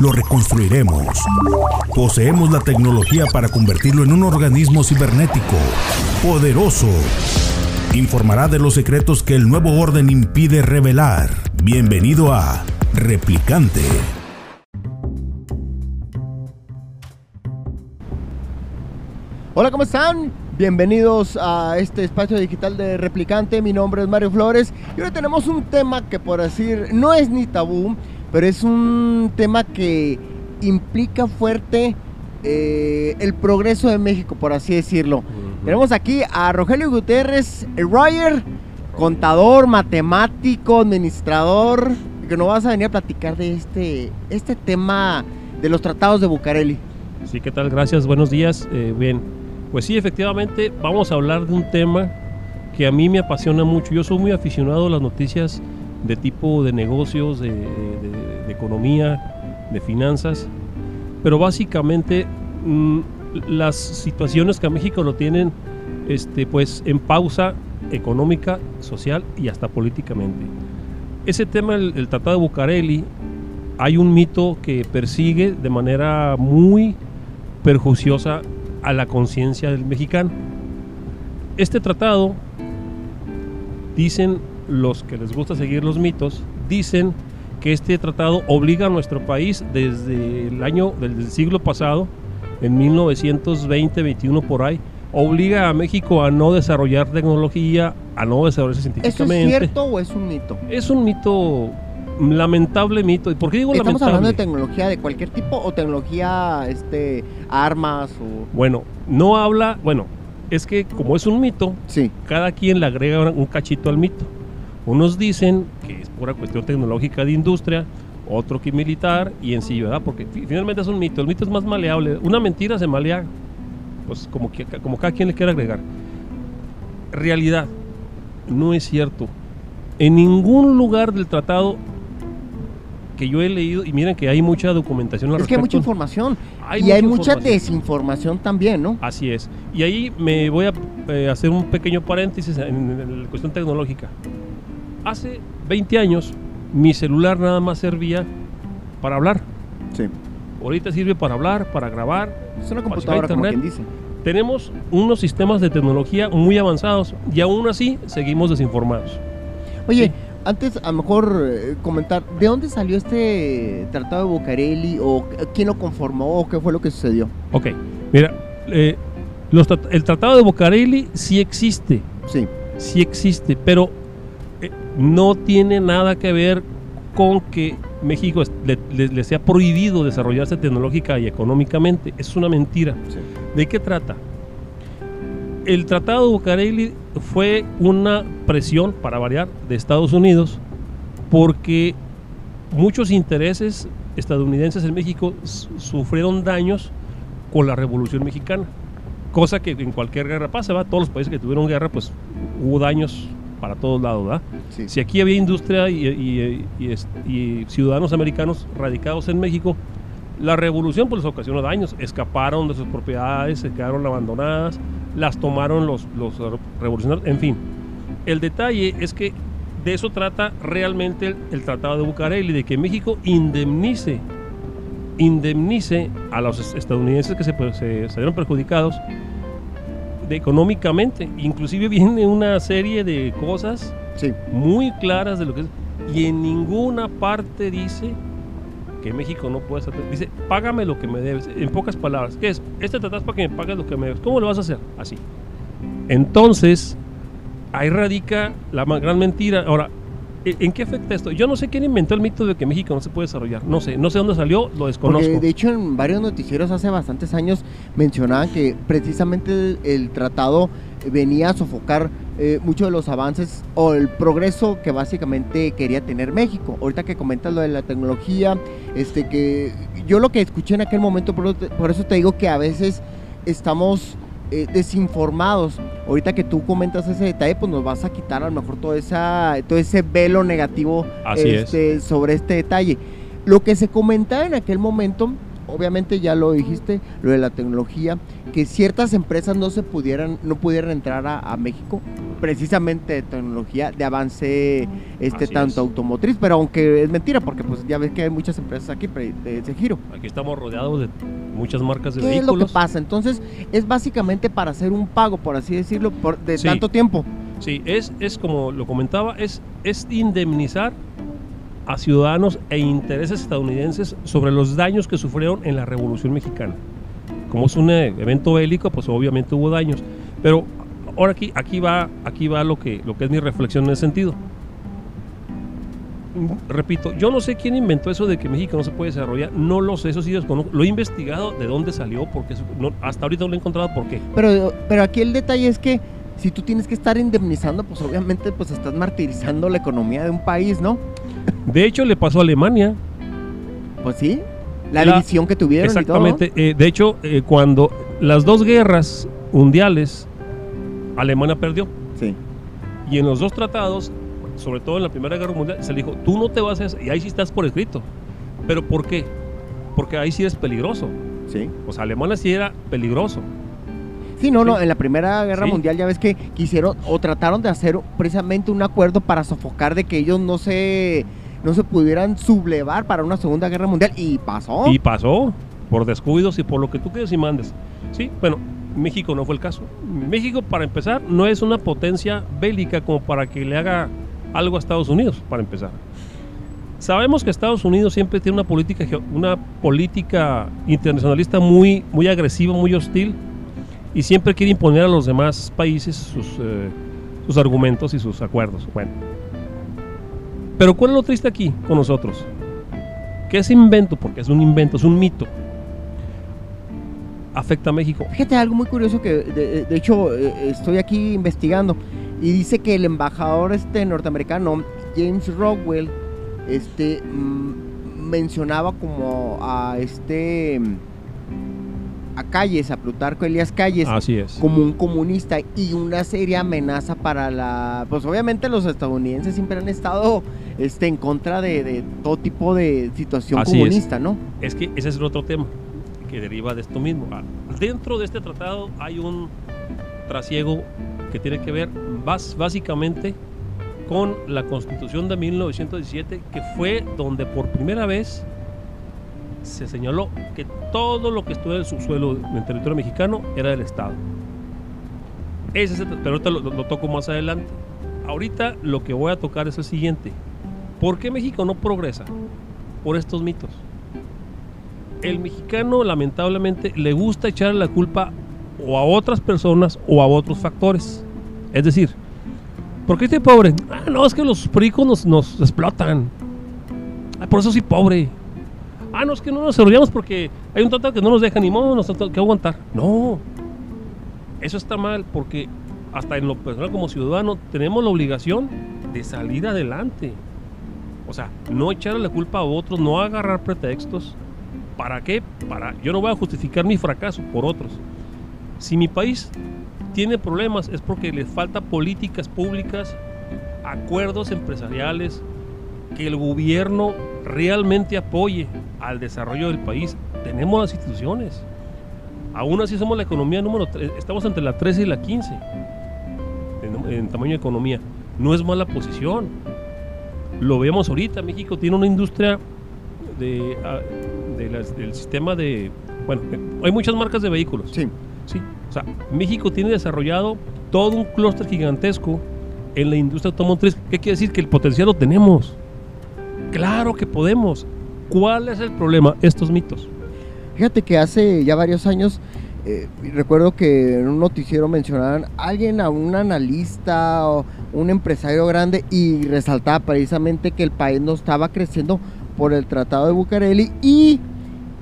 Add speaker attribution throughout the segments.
Speaker 1: Lo reconstruiremos. Poseemos la tecnología para convertirlo en un organismo cibernético, poderoso. Informará de los secretos que el nuevo orden impide revelar. Bienvenido a Replicante.
Speaker 2: Hola, ¿cómo están? Bienvenidos a este espacio digital de Replicante. Mi nombre es Mario Flores y hoy tenemos un tema que por decir no es ni tabú, pero es un tema que implica fuerte eh, el progreso de México, por así decirlo. Tenemos aquí a Rogelio Gutiérrez Royer, contador, matemático, administrador, que nos vas a venir a platicar de este, este tema de los tratados de Bucareli.
Speaker 3: Sí, ¿qué tal? Gracias, buenos días. Eh, bien, pues sí, efectivamente, vamos a hablar de un tema que a mí me apasiona mucho. Yo soy muy aficionado a las noticias de tipo de negocios, de, economía, de finanzas, pero básicamente mm, las situaciones que a México lo tienen este, pues en pausa económica, social y hasta políticamente. Ese tema, el, Tratado de Bucareli, hay un mito que persigue de manera muy perjuiciosa a la conciencia del mexicano. Este tratado, dicen los que les gusta seguir los mitos, dicen que este tratado obliga a nuestro país desde el año del siglo pasado, en 1920-21 por ahí, obliga a México a no desarrollar tecnología, a no desarrollarse científicamente.
Speaker 2: ¿Eso es cierto o es un mito?
Speaker 3: Es un mito lamentable mito. ¿Y por qué digo
Speaker 2: ¿Estamos
Speaker 3: lamentable?
Speaker 2: hablando de tecnología de cualquier tipo o tecnología, este, armas o...?
Speaker 3: Bueno, no habla, bueno, es que como es un mito,
Speaker 2: Sí.
Speaker 3: cada quien le agrega un cachito al mito. Unos dicen que es pura cuestión tecnológica de industria, otro que militar y en sí, ¿verdad? Porque fi- finalmente es un mito, el mito es más maleable. Una mentira se malea, pues como, que, como cada quien le quiera agregar. Realidad, no es cierto. En ningún lugar del tratado que yo he leído, y miren que hay mucha documentación al
Speaker 2: Es que hay mucha información.
Speaker 3: Hay
Speaker 2: y hay
Speaker 3: mucha
Speaker 2: mucha
Speaker 3: información.
Speaker 2: desinformación también, ¿no?
Speaker 3: Así es. Y ahí me voy a eh, hacer un pequeño paréntesis en, en la cuestión tecnológica. Hace 20 años mi celular nada más servía para hablar.
Speaker 2: Sí.
Speaker 3: Ahorita sirve para hablar, para grabar.
Speaker 2: Es una computadora, como
Speaker 3: internet.
Speaker 2: quien dice.
Speaker 3: Tenemos unos sistemas de tecnología muy avanzados y aún así seguimos desinformados.
Speaker 2: Oye,
Speaker 3: Sí.
Speaker 2: antes a lo mejor eh, comentar, ¿de dónde salió este tratado de Bucareli o quién lo conformó o qué fue lo que sucedió?
Speaker 3: Ok, mira, eh, los el Tratado de Bucareli sí existe.
Speaker 2: Sí.
Speaker 3: sí existe, pero no tiene nada que ver con que México le, le- le sea prohibido desarrollarse tecnológica y económicamente. Es una mentira. ¿De qué trata? El Tratado de Bucareli fue una presión, para variar, de Estados Unidos porque muchos intereses estadounidenses en México sufrieron daños con la Revolución Mexicana. Cosa que en cualquier guerra pasa, ¿va? Todos los países que tuvieron guerra, pues hubo daños para todos lados, ¿verdad?
Speaker 2: Sí.
Speaker 3: Si aquí había industria y, y- y- es- y ciudadanos americanos radicados en México, la revolución pues les ocasionó daños, escaparon de sus propiedades, se quedaron abandonadas, las tomaron los, los revolucionarios, en fin. El detalle es que de eso trata realmente el, el Tratado de Bucareli, de que México indemnice, indemnice a los estadounidenses que se, se, se vieron perjudicados económicamente. Inclusive viene una serie de cosas
Speaker 2: Sí.
Speaker 3: muy claras de lo que es. Y en ninguna parte dice que México no puede hacer. Dice, págame lo que me debes. En pocas palabras, ¿qué es? Este tratado es para que me pagues lo que me debes. ¿Cómo lo vas a hacer? Así. Entonces, ahí radica la gran mentira. Ahora, ¿e- ¿en qué afecta esto? Yo no sé quién inventó el mito de que México no se puede desarrollar. No sé, no sé dónde salió, lo desconozco.
Speaker 2: Porque de hecho en varios noticieros hace bastantes años mencionaban que precisamente el, el tratado venía a sofocar eh, muchos de los avances o el progreso que básicamente quería tener México. Ahorita que comentas lo de la tecnología, este que yo lo que escuché en aquel momento, por, por eso te digo que a veces estamos eh, desinformados. Ahorita que tú comentas ese detalle, pues nos vas a quitar a lo mejor todo, esa, todo ese velo negativo este, sobre este detalle. Lo que se comentaba en aquel momento obviamente ya lo dijiste, lo de la tecnología, que ciertas empresas no se pudieran, no pudieran entrar a, México, precisamente de tecnología, de avance este tanto automotriz, pero aunque es mentira, porque pues ya ves que hay muchas empresas aquí de ese giro.
Speaker 3: Aquí estamos rodeados de muchas marcas de
Speaker 2: ¿Qué
Speaker 3: vehículos.
Speaker 2: es lo que pasa? Entonces, es básicamente para hacer un pago, por así decirlo, por, de tanto tiempo.
Speaker 3: Sí, es, es como lo comentaba, es, es indemnizar a ciudadanos e intereses estadounidenses sobre los daños que sufrieron en la Revolución Mexicana. Como es un eh, evento bélico, pues obviamente hubo daños. Pero ahora aquí, aquí va, aquí va lo, que, lo que es mi reflexión en ese sentido. Repito, yo no sé quién inventó eso de que México no se puede desarrollar, no lo sé, eso sí Lo he investigado de dónde salió, porque hasta ahorita no lo he encontrado por qué.
Speaker 2: Pero, pero aquí el detalle es que si tú tienes que estar indemnizando, pues obviamente pues estás martirizando la economía de un país, ¿no?
Speaker 3: De hecho, le pasó a Alemania.
Speaker 2: Pues sí, la, división que tuvieron.
Speaker 3: Exactamente. Eh, de hecho, eh, cuando las dos guerras mundiales, Alemania perdió.
Speaker 2: Sí.
Speaker 3: Y en los dos tratados, sobre todo en la Primera Guerra Mundial, se le dijo, tú no te vas a... Y ahí sí estás por escrito. ¿Pero por qué? Porque ahí sí es peligroso.
Speaker 2: Sí.
Speaker 3: Pues Alemania sí era peligroso.
Speaker 2: Sí, no, no, en la Primera Guerra Mundial ya ves que quisieron o trataron de hacer precisamente un acuerdo para sofocar de que ellos no se no se pudieran sublevar para una Segunda Guerra Mundial y pasó.
Speaker 3: Y pasó por descuidos y por lo que tú quieres y mandes. Sí, bueno, México no fue el caso. México, para empezar, no es una potencia bélica como para que le haga algo a Estados Unidos, para empezar. Sabemos que Estados Unidos siempre tiene una política, una política internacionalista muy, muy agresiva, muy hostil y siempre quiere imponer a los demás países sus, eh, sus argumentos y sus acuerdos. Bueno. Pero ¿cuál es lo triste aquí con nosotros? Que ese invento, porque es un invento, es un mito, afecta a México.
Speaker 2: Fíjate algo muy curioso que de, hecho eh, estoy aquí investigando y dice que el embajador este norteamericano James Rockwell este mencionaba como a este a Calles, a Plutarco Elías Calles,
Speaker 3: Así es.
Speaker 2: como un comunista y una seria amenaza para la... Pues obviamente los estadounidenses siempre han estado este, en contra de, todo tipo de situación comunista, ¿no?
Speaker 3: Es que ese es el otro tema que deriva de esto mismo. Ah, dentro de este tratado hay un trasiego que tiene que ver básicamente con la constitución de 1917, que fue donde por primera vez se señaló que todo lo que estuvo en el subsuelo del territorio mexicano era del Estado. Ese pero ahorita lo, toco más adelante. Ahorita lo que voy a tocar es el siguiente. ¿Por qué México no progresa? Por estos mitos. El mexicano lamentablemente le gusta echar la culpa o a otras personas o a otros factores. Es decir, ¿por qué estoy pobre? Ah, no, es que los ricos nos, nos explotan. Ah, por eso soy pobre ah, no, es que no nos desarrollamos porque hay un tratado que no nos deja ni modo, nos que aguantar. No, eso está mal porque hasta en lo personal como ciudadano tenemos la obligación de salir adelante. O sea, no echarle la culpa a otros, no agarrar pretextos. ¿Para qué? Para, yo no voy a justificar mi fracaso por otros. Si mi país tiene problemas es porque le falta políticas públicas, acuerdos empresariales, que el gobierno realmente apoye al desarrollo del país. Tenemos las instituciones. Aún así somos la economía número 3, estamos entre la 13 y la 15 en, tamaño de economía. No es mala posición. Lo vemos ahorita, México tiene una industria de, ah, del sistema de... Bueno, hay muchas marcas de vehículos.
Speaker 2: Sí.
Speaker 3: Sí. O sea, México tiene desarrollado todo un clúster gigantesco en la industria automotriz. ¿Qué quiere decir? Que el potencial lo tenemos. Claro que podemos. ¿Cuál es el problema? Estos mitos.
Speaker 2: Fíjate que hace ya varios años eh, recuerdo que en un noticiero mencionaban a alguien, a un analista o un empresario grande y resaltaba precisamente que el país no estaba creciendo por el Tratado de Bucareli y,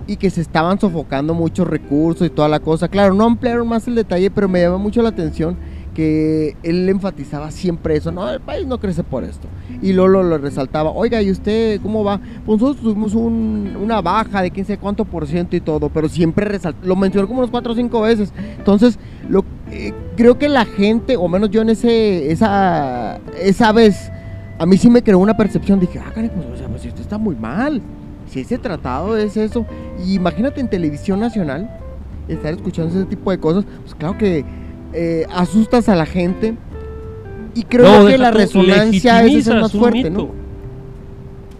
Speaker 2: y que se estaban sofocando muchos recursos y toda la cosa. Claro, no ampliaron más el detalle, pero me llama mucho la atención que él enfatizaba siempre eso, no, el país no crece por esto. Y Lolo lo resaltaba, oiga, ¿y usted cómo va? Pues nosotros tuvimos un- una baja de quién sé cuánto por ciento y todo, pero siempre resal- lo mencionó como unos cuatro o cinco veces. Entonces, lo, eh, creo que la gente, o menos yo en ese, esa, esa vez, a mí sí me creó una percepción, dije, ah, caray, pues, o sea, pues esto está muy mal. Si ese tratado es eso, y imagínate en televisión nacional, estar escuchando ese tipo de cosas, pues claro que eh, asustas a la gente. Y creo
Speaker 3: No,
Speaker 2: que la resonancia es el más
Speaker 3: un
Speaker 2: fuerte,
Speaker 3: mito.
Speaker 2: ¿no?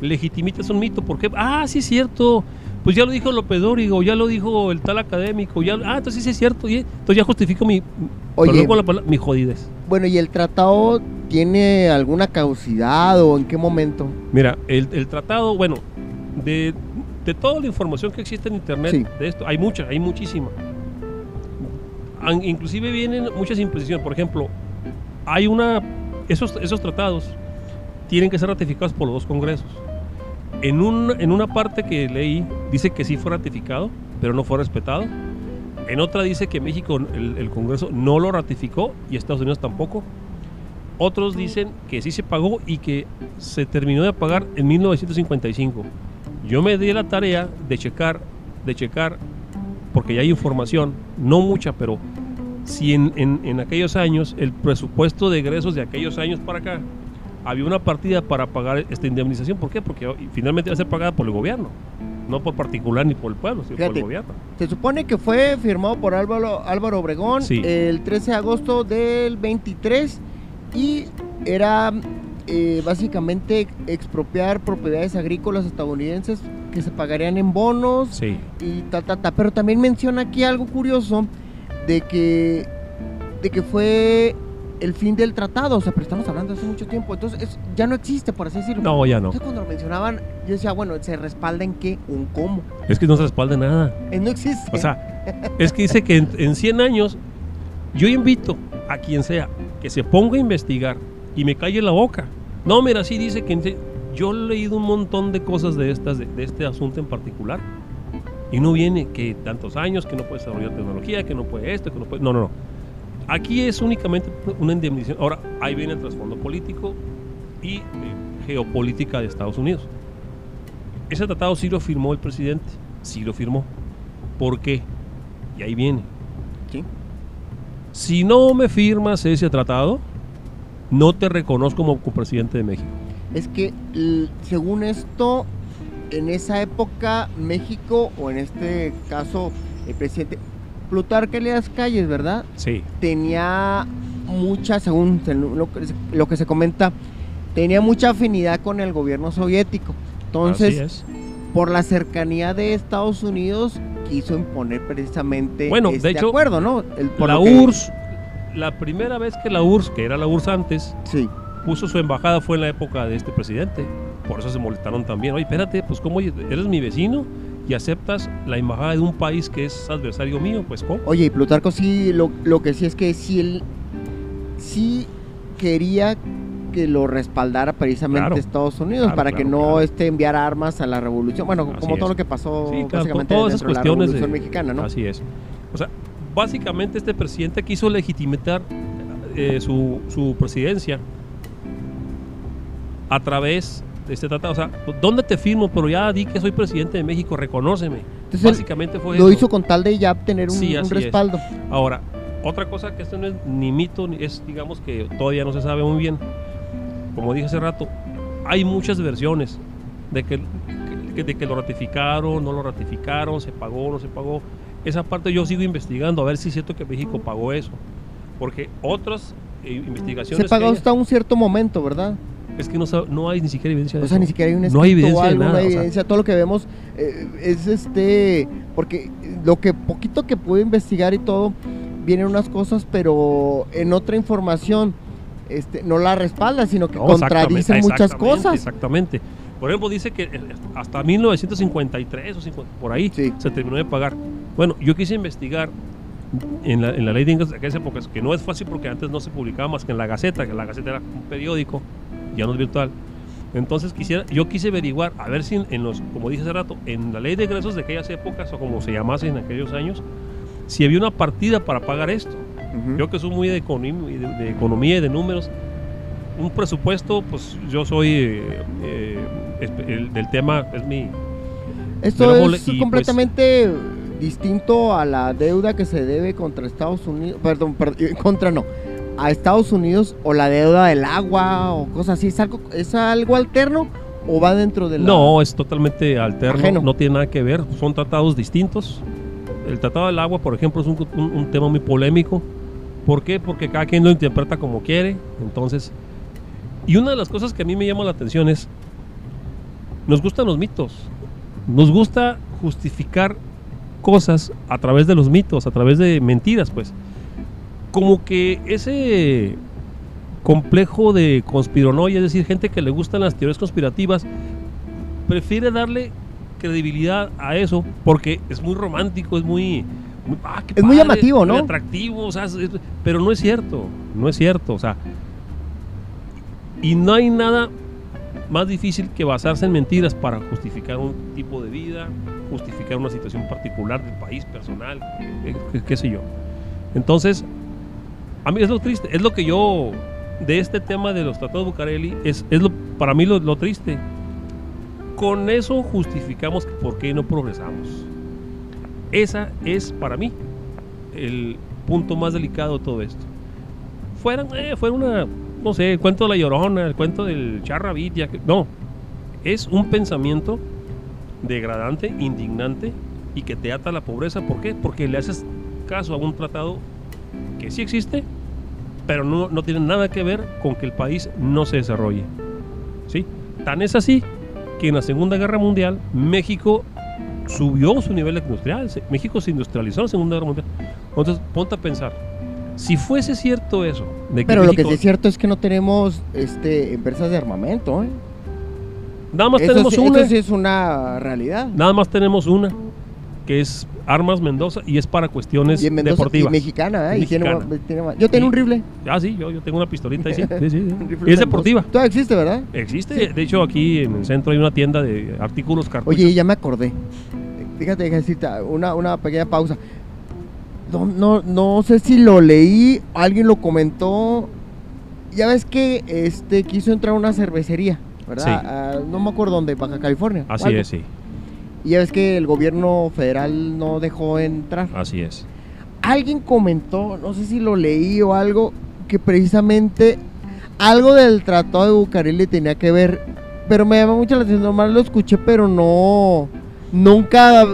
Speaker 3: Legitimizas un mito. ¿Por qué? Ah, sí es cierto. Pues ya lo dijo López Dórigo, ya lo dijo el tal académico, ya, ah, entonces sí es cierto, y- entonces ya justifico mi,
Speaker 2: Oye.
Speaker 3: perdón con la palabra, mi jodidez.
Speaker 2: Bueno, ¿y el tratado tiene alguna causidad o en qué momento?
Speaker 3: Mira, el, el tratado, bueno, de, de toda la información que existe en internet
Speaker 2: Sí.
Speaker 3: de esto, hay mucha, hay muchísima. Inclusive vienen muchas imposiciones. Por ejemplo, hay una. Esos, esos tratados tienen que ser ratificados por los dos congresos. En, un, en una parte que leí, dice que sí fue ratificado, pero no fue respetado. En otra dice que México, el, el Congreso, no lo ratificó y Estados Unidos tampoco. Otros dicen que sí se pagó y que se terminó de pagar en 1955. Yo me di la tarea de checar, de checar, porque ya hay información, no mucha, pero si en, en- en aquellos años, el presupuesto de egresos de aquellos años para acá, había una partida para pagar esta indemnización. ¿Por qué? Porque finalmente va a ser pagada por el gobierno, no por particular ni por el pueblo, sino por el gobierno.
Speaker 2: Se supone que fue firmado por Álvaro, Álvaro Obregón
Speaker 3: Sí.
Speaker 2: el 13 de agosto del 23 y era eh, básicamente expropiar propiedades agrícolas estadounidenses que se pagarían en bonos
Speaker 3: Sí.
Speaker 2: y ta, ta, ta. Pero también menciona aquí algo curioso de que, de que fue el fin del tratado, o sea, pero estamos hablando hace mucho tiempo, entonces es- ya no existe, por así decirlo.
Speaker 3: No, ya no.
Speaker 2: Entonces cuando lo mencionaban, yo decía, bueno, ¿se respalda en qué? ¿Un cómo?
Speaker 3: Es que no se respalda nada.
Speaker 2: Eh, no existe.
Speaker 3: O sea, es que dice que en, en 100 años, yo invito a quien sea que se ponga a investigar y me calle la boca. No, mira, sí dice que yo he leído un montón de cosas de estas, de, de este asunto en particular. Y no viene que tantos años, que no puede desarrollar tecnología, que no puede esto, que no puede... No, no, no. Aquí es únicamente una indemnización. Ahora, ahí viene el trasfondo político y eh, geopolítica de Estados Unidos. Ese tratado sí lo firmó el presidente, sí lo firmó. ¿Por qué? Y ahí viene.
Speaker 2: Sí.
Speaker 3: Si no me firmas ese tratado, no te reconozco como presidente de México.
Speaker 2: Es que, según esto, en esa época, México, o en este caso, el presidente Plutarco Elías Calles, ¿verdad?
Speaker 3: Sí.
Speaker 2: Tenía mucha, según se- lo que, se- lo que se comenta, tenía mucha afinidad con el gobierno soviético. Entonces, por la cercanía de Estados Unidos, quiso imponer precisamente
Speaker 3: Bueno, de
Speaker 2: este
Speaker 3: hecho,
Speaker 2: acuerdo, ¿no? El- por
Speaker 3: La
Speaker 2: que-
Speaker 3: URSS, la primera vez que la URSS, que era la URSS antes,
Speaker 2: Sí.
Speaker 3: puso su embajada fue en la época de este presidente. Por eso se molestaron también. Oye, espérate, pues ¿cómo eres mi vecino y aceptas la embajada de un país que es adversario mío? Pues ¿cómo?
Speaker 2: Oye, y Plutarco sí, lo, lo que sí es que sí, él sí quería que lo respaldara precisamente
Speaker 3: Claro.
Speaker 2: Estados Unidos
Speaker 3: Claro,
Speaker 2: para
Speaker 3: claro,
Speaker 2: que no
Speaker 3: claro.
Speaker 2: este, enviara armas a la revolución. Bueno,
Speaker 3: Así
Speaker 2: como todo lo que pasó
Speaker 3: Sí,
Speaker 2: básicamente
Speaker 3: todas esas
Speaker 2: dentro de la
Speaker 3: cuestiones de-
Speaker 2: revolución mexicana, ¿no?
Speaker 3: Así es. O sea, básicamente este presidente quiso legitimar eh, su, su presidencia a través este tratado. O sea, ¿dónde te firmo? Pero ya di que soy presidente de México, reconóceme.
Speaker 2: Entonces,
Speaker 3: Básicamente fue
Speaker 2: lo
Speaker 3: eso.
Speaker 2: hizo con tal de ya tener un,
Speaker 3: Sí,
Speaker 2: un
Speaker 3: así es.
Speaker 2: respaldo.
Speaker 3: Ahora, otra cosa que esto no es ni mito, ni es, digamos que todavía no se sabe muy bien. Como dije hace rato, hay muchas versiones de que, que- de que lo ratificaron, no lo ratificaron, se pagó, no se pagó. Esa parte yo sigo investigando a ver si es cierto que México pagó eso. Porque otras eh, investigaciones.
Speaker 2: Se pagó hasta un cierto momento, ¿verdad?
Speaker 3: Es que no, no hay ni siquiera evidencia de
Speaker 2: O sea,
Speaker 3: eso.
Speaker 2: ni siquiera hay un
Speaker 3: No hay evidencia de
Speaker 2: algo,
Speaker 3: nada,
Speaker 2: hay
Speaker 3: o sea.
Speaker 2: evidencia. Todo lo que vemos eh, es este, porque lo que poquito que pude investigar y todo, vienen unas cosas, pero en otra información este, no la respalda, sino que
Speaker 3: No, exactamente,
Speaker 2: muchas
Speaker 3: exactamente,
Speaker 2: cosas.
Speaker 3: Exactamente. Por ejemplo, dice que eh, hasta 1953 o 50, por ahí
Speaker 2: Sí.
Speaker 3: se terminó de pagar. Bueno, yo quise investigar en la, en la ley de ingresos de aquellas épocas, que no es fácil porque antes no se publicaba más que en la Gaceta, que la Gaceta era un periódico, ya no es virtual. Entonces quisiera, yo quise averiguar, a ver si en, en los, como dije hace rato, en la ley de ingresos de aquellas épocas, o como se llamase en aquellos años, si había una partida para pagar esto.
Speaker 2: Ujú.
Speaker 3: Yo que soy muy de, econom- de- de economía y de números, un presupuesto, pues yo soy eh, eh, el, del tema, es mi...
Speaker 2: Esto es
Speaker 3: y, pues,
Speaker 2: completamente distinto a la deuda que se debe contra Estados Unidos, perdón, per- eh, contra no, a Estados Unidos o la deuda del agua o cosas así. ¿Es algo, es algo alterno o va dentro de la...
Speaker 3: No, es totalmente alterno,
Speaker 2: Ajeno.
Speaker 3: no tiene nada que ver, son tratados distintos. El tratado del agua, por ejemplo, es un, un- un tema muy polémico. ¿Por qué? Porque cada quien lo interpreta como quiere. Entonces, y una de las cosas que a mí me llama la atención es, nos gustan los mitos, nos gusta justificar cosas a través de los mitos, a través de mentiras, pues. Como que ese complejo de conspironoia, es decir, gente que le gustan las teorías conspirativas, prefiere darle credibilidad a eso porque es muy romántico, es muy... muy- ah, qué
Speaker 2: Es muy llamativo, ¿no?
Speaker 3: Muy atractivo, o sea, es- pero no es cierto, no es cierto, o sea... Y no hay nada más difícil que basarse en mentiras para justificar un tipo de vida, justificar una situación particular del país, personal, qué, qué sé yo. Entonces, a mí es lo triste, es lo que yo, de este tema de los tratados Bucareli, es, es lo, para mí lo, triste. Con eso justificamos por qué no progresamos. Esa es para mí el punto más delicado de todo esto. Fueran, eh, fuera una, no sé, el cuento de la llorona, el cuento del charrabit, ya no. Es un pensamiento degradante, indignante y que te ata a la pobreza. ¿Por qué? Porque le haces caso a un tratado que sí existe, pero no, no tiene nada que ver con que el país no se desarrolle. ¿Sí? Tan es así que en la Segunda Guerra Mundial México subió su nivel industrial. México se industrializó en la Segunda Guerra Mundial. Entonces, ponte a pensar. Si fuese cierto eso, de que
Speaker 2: Pero lo que
Speaker 3: México-
Speaker 2: es cierto es que no tenemos este, empresas de armamento. ¿eh?
Speaker 3: nada más
Speaker 2: Eso,
Speaker 3: tenemos
Speaker 2: sí,
Speaker 3: una,
Speaker 2: eso sí es una realidad.
Speaker 3: nada más tenemos una, que es Armas Mendoza y es para cuestiones
Speaker 2: Y en Mendoza, y
Speaker 3: deportivas.
Speaker 2: mexicana, ¿eh? Y tiene-
Speaker 3: Mexicana.
Speaker 2: tiene- yo tengo
Speaker 3: Y-
Speaker 2: un rifle.
Speaker 3: Ah, sí, yo, yo tengo una pistolita ahí, sí, sí, sí, Y es deportiva.
Speaker 2: Todavía existe, ¿verdad?
Speaker 3: Existe, de hecho aquí en el centro hay una tienda de artículos cartuchos.
Speaker 2: Oye, ya me acordé. Fíjate, Jesita, una, una pequeña pausa. No, no, no sé si lo leí, alguien lo comentó. Ya ves que este quiso entrar a una cervecería, ¿verdad? Ah, no me acuerdo dónde, Baja California.
Speaker 3: así es, sí,
Speaker 2: Y ya ves que el gobierno federal no dejó entrar.
Speaker 3: así es.
Speaker 2: Alguien comentó, no sé si lo leí o algo, que precisamente algo del Tratado de Bucareli tenía que ver, pero me llama mucho la atención, nomás lo escuché, pero no, nunca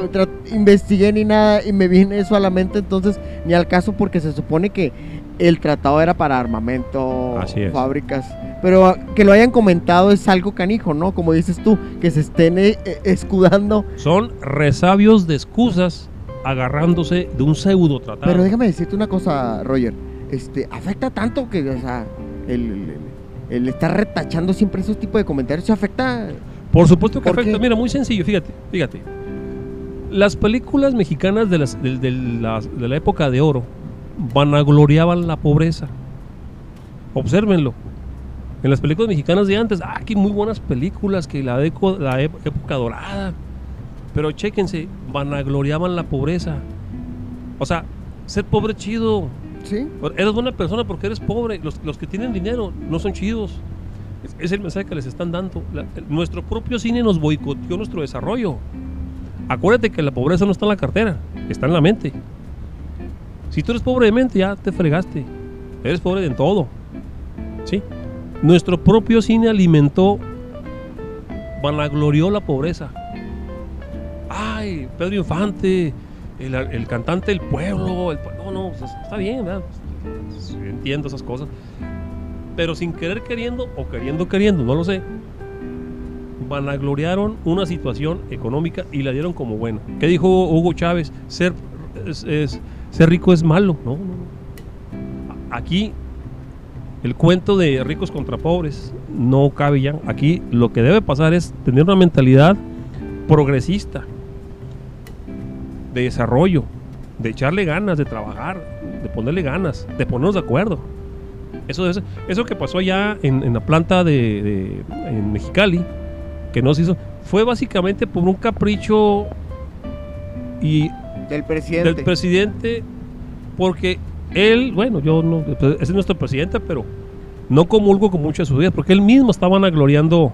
Speaker 2: investigué ni nada y me viene eso a la mente, entonces ni al caso porque se supone que el tratado era para armamento, fábricas, pero que lo hayan comentado es algo canijo, ¿no? Como dices tú, que se estén eh, eh, escudando,
Speaker 3: Son resabios de excusas agarrándose de un pseudo tratado.
Speaker 2: Pero déjame decirte una cosa, Roger. Este, afecta tanto que, o sea, el, el- el estar retachando siempre esos tipos de comentarios, ¿se afecta?
Speaker 3: Por supuesto que
Speaker 2: ¿Por
Speaker 3: afecta.
Speaker 2: qué?
Speaker 3: Mira, muy sencillo, fíjate, fíjate. Las películas mexicanas de, las, de, de las- de la época de oro vanagloriaban la pobreza. Obsérvenlo. En las películas mexicanas de antes, ah, que muy buenas películas, que la, deco- la época dorada. Pero chéquense, vanagloriaban la pobreza. O sea, ser pobre chido.
Speaker 2: ¿Sí?
Speaker 3: Eres buena persona porque eres pobre. Los, los que tienen dinero no son chidos. Es, es el mensaje que les están dando. La- el- nuestro propio cine nos boicoteó nuestro desarrollo. Acuérdate que la pobreza no está en la cartera, está en la mente. Si tú eres pobre de mente, ya te fregaste. Eres pobre en todo. ¿Sí? Nuestro propio cine alimentó, vanaglorió la pobreza. Ay, Pedro Infante, el, el cantante del pueblo. el no, no, está bien, Entiendo esas cosas. Pero sin querer queriendo o queriendo queriendo, no lo sé. Vanagloriaron una situación económica y la dieron como buena. ¿Qué dijo Hugo Chávez? Ser, ser rico es malo. No, no. Aquí el cuento de ricos contra pobres no cabe ya. Aquí lo que debe pasar es tener una mentalidad progresista, de desarrollo, de echarle ganas, de trabajar, de ponerle ganas, de ponernos de acuerdo. Eso, es, eso que pasó allá en, la planta de, de- en Mexicali, que no se hizo, fue básicamente por un capricho y
Speaker 2: Del presidente.
Speaker 3: del presidente, porque él, bueno, yo no, pues, es nuestro presidente, pero no comulgo con muchas de sus ideas, porque él mismo estaba vanagloriando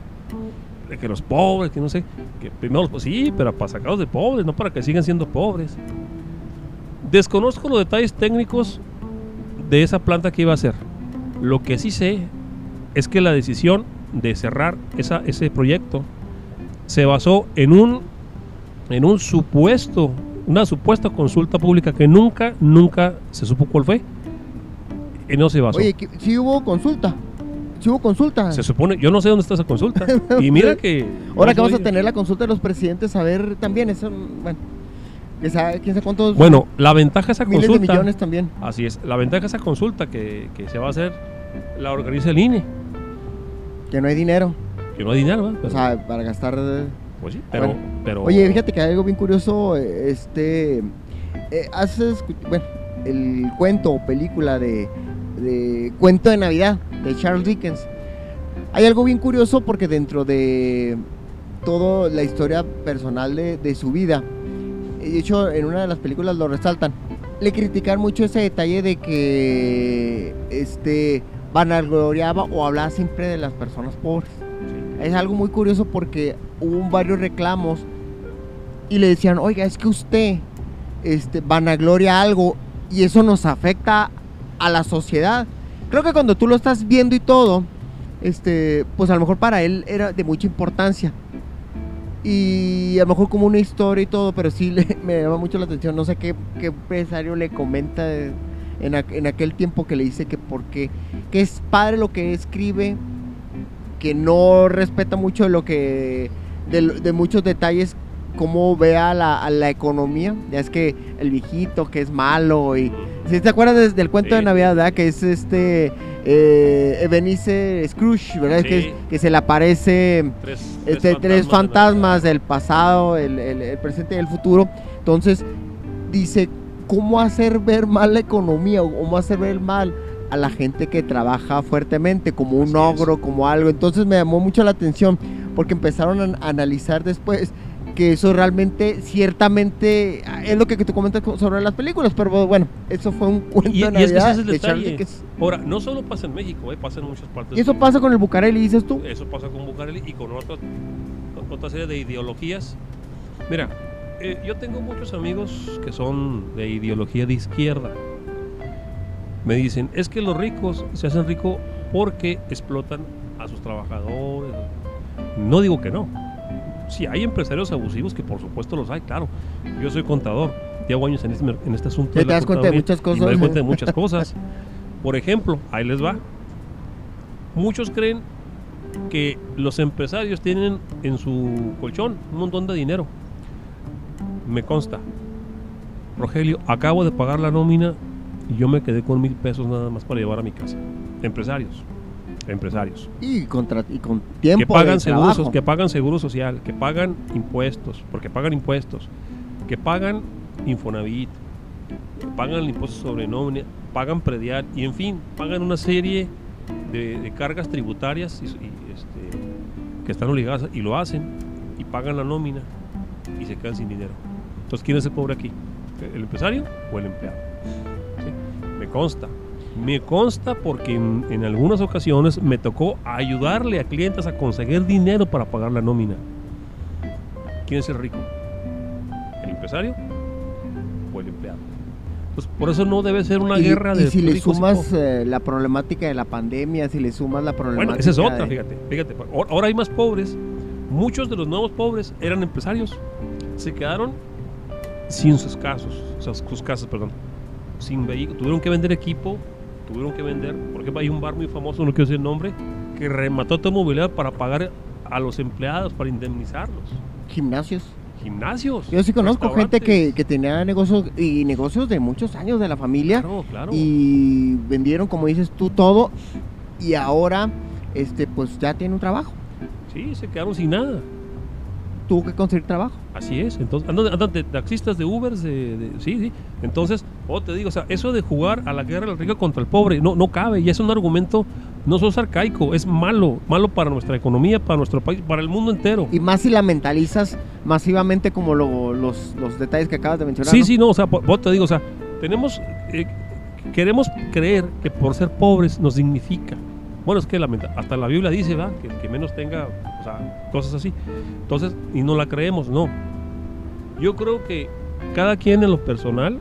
Speaker 3: de que los pobres, que no sé, que primero, pues sí, pero para sacarlos de pobres, no para que sigan siendo pobres. Desconozco los detalles técnicos de esa planta que iba a hacer. Lo que sí sé es que la decisión de cerrar ese proyecto se basó en un, en un supuesto, una supuesta consulta pública que nunca, nunca se supo cuál fue. Y no se basó.
Speaker 2: Oye, que- sí hubo consulta. Sí hubo consulta.
Speaker 3: Se supone, yo no sé dónde está esa consulta. y mira que.
Speaker 2: Ahora que vamos a tener la consulta de los presidentes, a ver también, eso, bueno, quién sabe cuántos
Speaker 3: Bueno, la ventaja de esa
Speaker 2: miles
Speaker 3: consulta.
Speaker 2: de millones también.
Speaker 3: Así es. La ventaja de esa consulta que, que se va a hacer, la organiza el INE.
Speaker 2: Que no hay dinero,
Speaker 3: Que no hay dinero, ¿verdad?
Speaker 2: o sea, para gastar.
Speaker 3: Pues sí, pero.
Speaker 2: bueno.
Speaker 3: pero
Speaker 2: Oye, fíjate que hay algo bien curioso, eh, este, eh, haces, bueno, el cuento o película de, de Cuento de Navidad de Charles Dickens. Hay algo bien curioso porque dentro de toda la historia personal de, de su vida, de hecho en una de las películas lo resaltan, le critican mucho ese detalle de que este vanagloriaba o hablaba siempre de las personas pobres. Es algo muy curioso porque hubo varios reclamos y le decían, oiga, es que usted este, vanagloria algo y eso nos afecta a la sociedad. Creo que cuando tú lo estás viendo y todo, este, pues a lo mejor para él era de mucha importancia. Y a lo mejor como una historia y todo, pero sí me llama mucho la atención. No sé qué, empresario le comenta en, en aquel tiempo que le dice que porque que es padre lo que escribe, que no respeta mucho de lo que de, muchos detalles cómo ve a la, a la economía ya es que el viejito que es malo y si te acuerdas del cuento
Speaker 3: Sí.
Speaker 2: de navidad ¿verdad? que es este eh, Ebenezer Scrooge verdad
Speaker 3: Sí.
Speaker 2: que, se le aparece
Speaker 3: Tres,
Speaker 2: este, tres fantasmas del pasado, el, el- el presente y el futuro. Entonces, dice, ¿cómo hacer ver mal la economía o cómo hacer ver mal a la gente que trabaja fuertemente, como un
Speaker 3: Así es.
Speaker 2: ogro, como algo? Entonces me llamó mucho la atención porque empezaron a analizar después que eso realmente, ciertamente, es lo que tú comentas sobre las películas, pero bueno, eso fue un cuento
Speaker 3: Y,
Speaker 2: de
Speaker 3: y es que ese es el
Speaker 2: de
Speaker 3: detalle.
Speaker 2: Dickens.
Speaker 3: Ahora, no solo pasa en México, eh, pasa en muchas partes.
Speaker 2: Y eso pasa con el Bucareli, dices tú.
Speaker 3: Eso pasa con Bucareli y con otra, con otra serie de ideologías. Mira, eh, yo tengo muchos amigos que son de ideología de izquierda. Me dicen, es que los ricos se hacen ricos porque explotan a sus trabajadores. No digo que no. Sí, hay empresarios abusivos que por supuesto los hay, claro. Yo soy contador, llevo años en este, en este asunto. De
Speaker 2: te das cuenta de muchas
Speaker 3: y me doy
Speaker 2: cosas.
Speaker 3: cuenta de muchas cosas. Por ejemplo, ahí les va. Muchos creen que los empresarios tienen en su colchón un montón de dinero. Me consta. Rogelio, acabo de pagar la nómina y yo me quedé con mil pesos nada más para llevar a mi casa. Empresarios. Empresarios.
Speaker 2: Y, contra, y con tiempo
Speaker 3: Que pagan,
Speaker 2: de trabajo.
Speaker 3: que pagan seguro social, que pagan impuestos, porque pagan impuestos, que pagan Infonavit, que pagan el impuesto sobre nómina, pagan predial y en fin, pagan una serie de, de cargas tributarias y, y, este, que están obligadas y lo hacen y pagan la nómina y se quedan sin dinero. Entonces, ¿quién es el pobre aquí? ¿El empresario o el empleado? Me consta. Me consta porque en, en algunas ocasiones me tocó ayudarle a clientes a conseguir dinero para pagar la nómina. ¿Quién es el rico? ¿El empresario o el empleado? Pues por eso no debe ser una
Speaker 2: y,
Speaker 3: guerra
Speaker 2: y
Speaker 3: de
Speaker 2: si le
Speaker 3: y
Speaker 2: sumas eh, la problemática de la pandemia, si le sumas la problemática.
Speaker 3: Bueno, esa es otra,
Speaker 2: de-
Speaker 3: fíjate, fíjate. Ahora ahora hay más pobres. Muchos de los nuevos pobres eran empresarios. Se quedaron sin sus casos, o sea, sus casas, perdón, sin vehículos. Tuvieron que vender equipo, tuvieron que vender. Por ejemplo, hay un bar muy famoso, no quiero decir el nombre, que remató toda movilidad para pagar a los empleados, para indemnizarlos.
Speaker 2: Gimnasios.
Speaker 3: Gimnasios.
Speaker 2: Yo sí conozco gente que, que tenía negocios y negocios de muchos años de la familia
Speaker 3: Claro, claro.
Speaker 2: y vendieron, como dices tú, todo y ahora este pues ya tiene un trabajo.
Speaker 3: Sí, se quedaron sin nada.
Speaker 2: Tuvo que conseguir trabajo.
Speaker 3: Así es, entonces andan, andan de taxistas de Ubers, de, de- sí, sí. Entonces, o te digo, o sea, eso de jugar a la guerra del rico contra el pobre no, no cabe y es un argumento no solo es arcaico, es malo, malo para nuestra economía, para nuestro país, para el mundo entero.
Speaker 2: Y más si la mentalizas masivamente como lo- los, los detalles que acabas de mencionar.
Speaker 3: Sí,
Speaker 2: ¿no?
Speaker 3: sí, no, o sea, vos te digo, o sea, tenemos eh, Queremos creer que por ser pobres nos dignifica. Bueno, es que hasta la Biblia dice, ¿verdad? Que, que menos tenga, o sea, cosas así. Entonces, y no la creemos, no. Yo creo que cada quien en lo personal,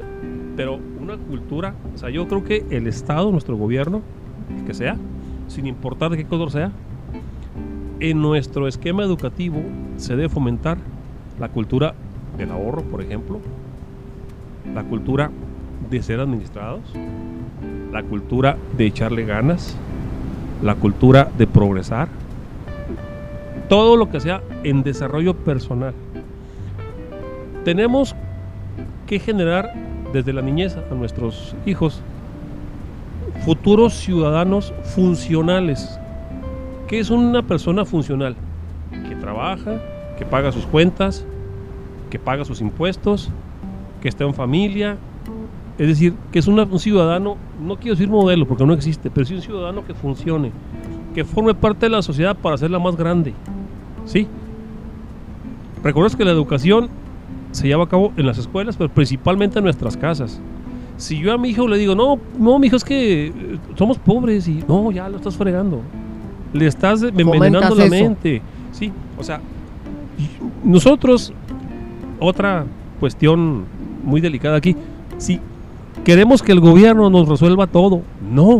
Speaker 3: pero una cultura, o sea, yo creo que el Estado, nuestro gobierno, el que sea, sin importar de qué color sea, en nuestro esquema educativo se debe fomentar la cultura del ahorro, por ejemplo, la cultura de ser administrados, la cultura de echarle ganas, la cultura de progresar, todo lo que sea en desarrollo personal. Tenemos que generar desde la niñez a nuestros hijos futuros ciudadanos funcionales. ¿Qué es una persona funcional? Que trabaja, que paga sus cuentas, que paga sus impuestos, que está en familia. Es decir, que es un ciudadano, no quiero decir modelo porque no existe, pero sí un ciudadano que funcione, que forme parte de la sociedad para hacerla más grande. ¿Sí? Recuerdas que la educación se lleva a cabo en las escuelas, pero principalmente en nuestras casas. Si yo a mi hijo le digo, no, no, mi hijo, es que eh, somos pobres y no, ya lo estás fregando. Le estás envenenando la mente. Sí, o sea, nosotros, otra cuestión muy delicada aquí, si queremos que el gobierno nos resuelva todo, no.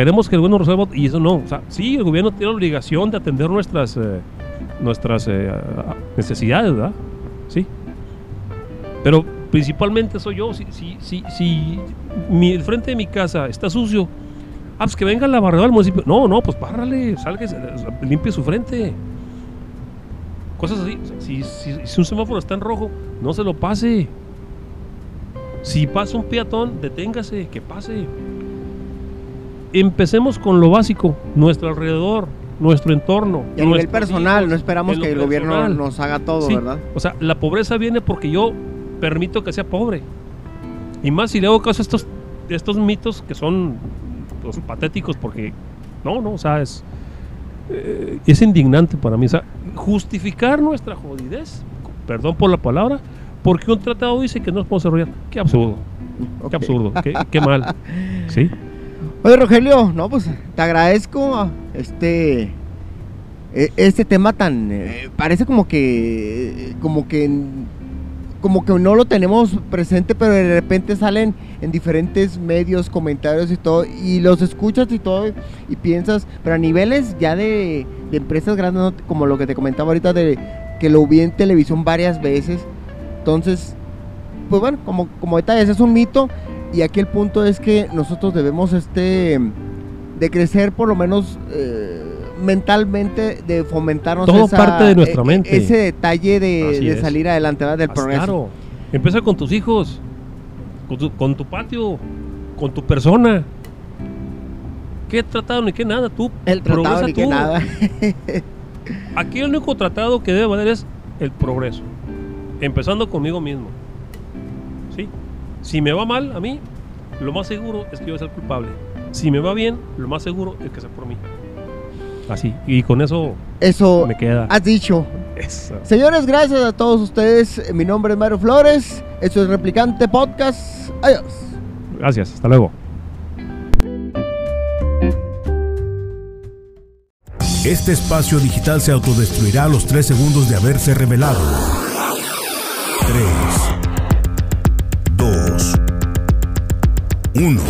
Speaker 3: Queremos que el gobierno resuelva y eso no. O sea, sí, el gobierno tiene la obligación de atender nuestras... Eh, nuestras eh, necesidades, ¿verdad? Sí. Pero principalmente soy yo. Si, si, si, si mi, el frente de mi casa está sucio, ah, pues que venga la barredora del municipio. No, no, pues párale, salga, limpie su frente. Cosas así. Si, si, un semáforo está en rojo, no se lo pase. Si pasa un peatón, deténgase, que pase. Empecemos con lo básico, nuestro alrededor, nuestro entorno.
Speaker 2: Y a nivel personal, no esperamos que el gobierno nos haga todo, ¿verdad?
Speaker 3: O sea, la pobreza viene porque yo permito que sea pobre. Y más si le hago caso a estos, estos mitos que son pues, patéticos porque, no, no, o sea, es, eh, es indignante para mí. O sea, justificar nuestra jodidez, perdón por la palabra, porque un tratado dice que no podemos desarrollar. Qué absurdo. Qué absurdo, qué, qué mal. ¿Sí?
Speaker 2: Oye, Rogelio, no, pues te agradezco este e, este tema tan eh, parece como que como que como que no lo tenemos presente, pero de repente salen en diferentes medios, comentarios y todo, y los escuchas y todo, y piensas, pero a niveles ya de, empresas grandes, como lo que te comentaba ahorita, de que lo vi en televisión varias veces, entonces, pues bueno, como, como ahorita ese es un mito, y aquí el punto es que nosotros debemos este de crecer por lo menos eh, mentalmente, de fomentarnos
Speaker 3: Todo parte de nuestra
Speaker 2: e,
Speaker 3: mente.
Speaker 2: ese detalle de, salir adelante del progreso. Claro,
Speaker 3: empieza con tus hijos, con tu, patio, con tu persona. ¿Qué tratado ni qué nada? Tú
Speaker 2: el tratado ni qué nada.
Speaker 3: Aquí el único tratado que debe valer es el progreso, empezando conmigo mismo. Si me va mal a mí, lo más seguro es que yo voy a ser culpable. Si me va bien, lo más seguro es que sea por mí. Así, y con eso,
Speaker 2: eso
Speaker 3: me queda.
Speaker 2: Has dicho.
Speaker 3: Eso.
Speaker 2: Señores, gracias a todos ustedes. Mi nombre es Mario Flores. Esto es Replicante Podcast. Adiós.
Speaker 3: Gracias, hasta luego.
Speaker 1: Este espacio digital se autodestruirá a los tres segundos de haberse revelado. 3 1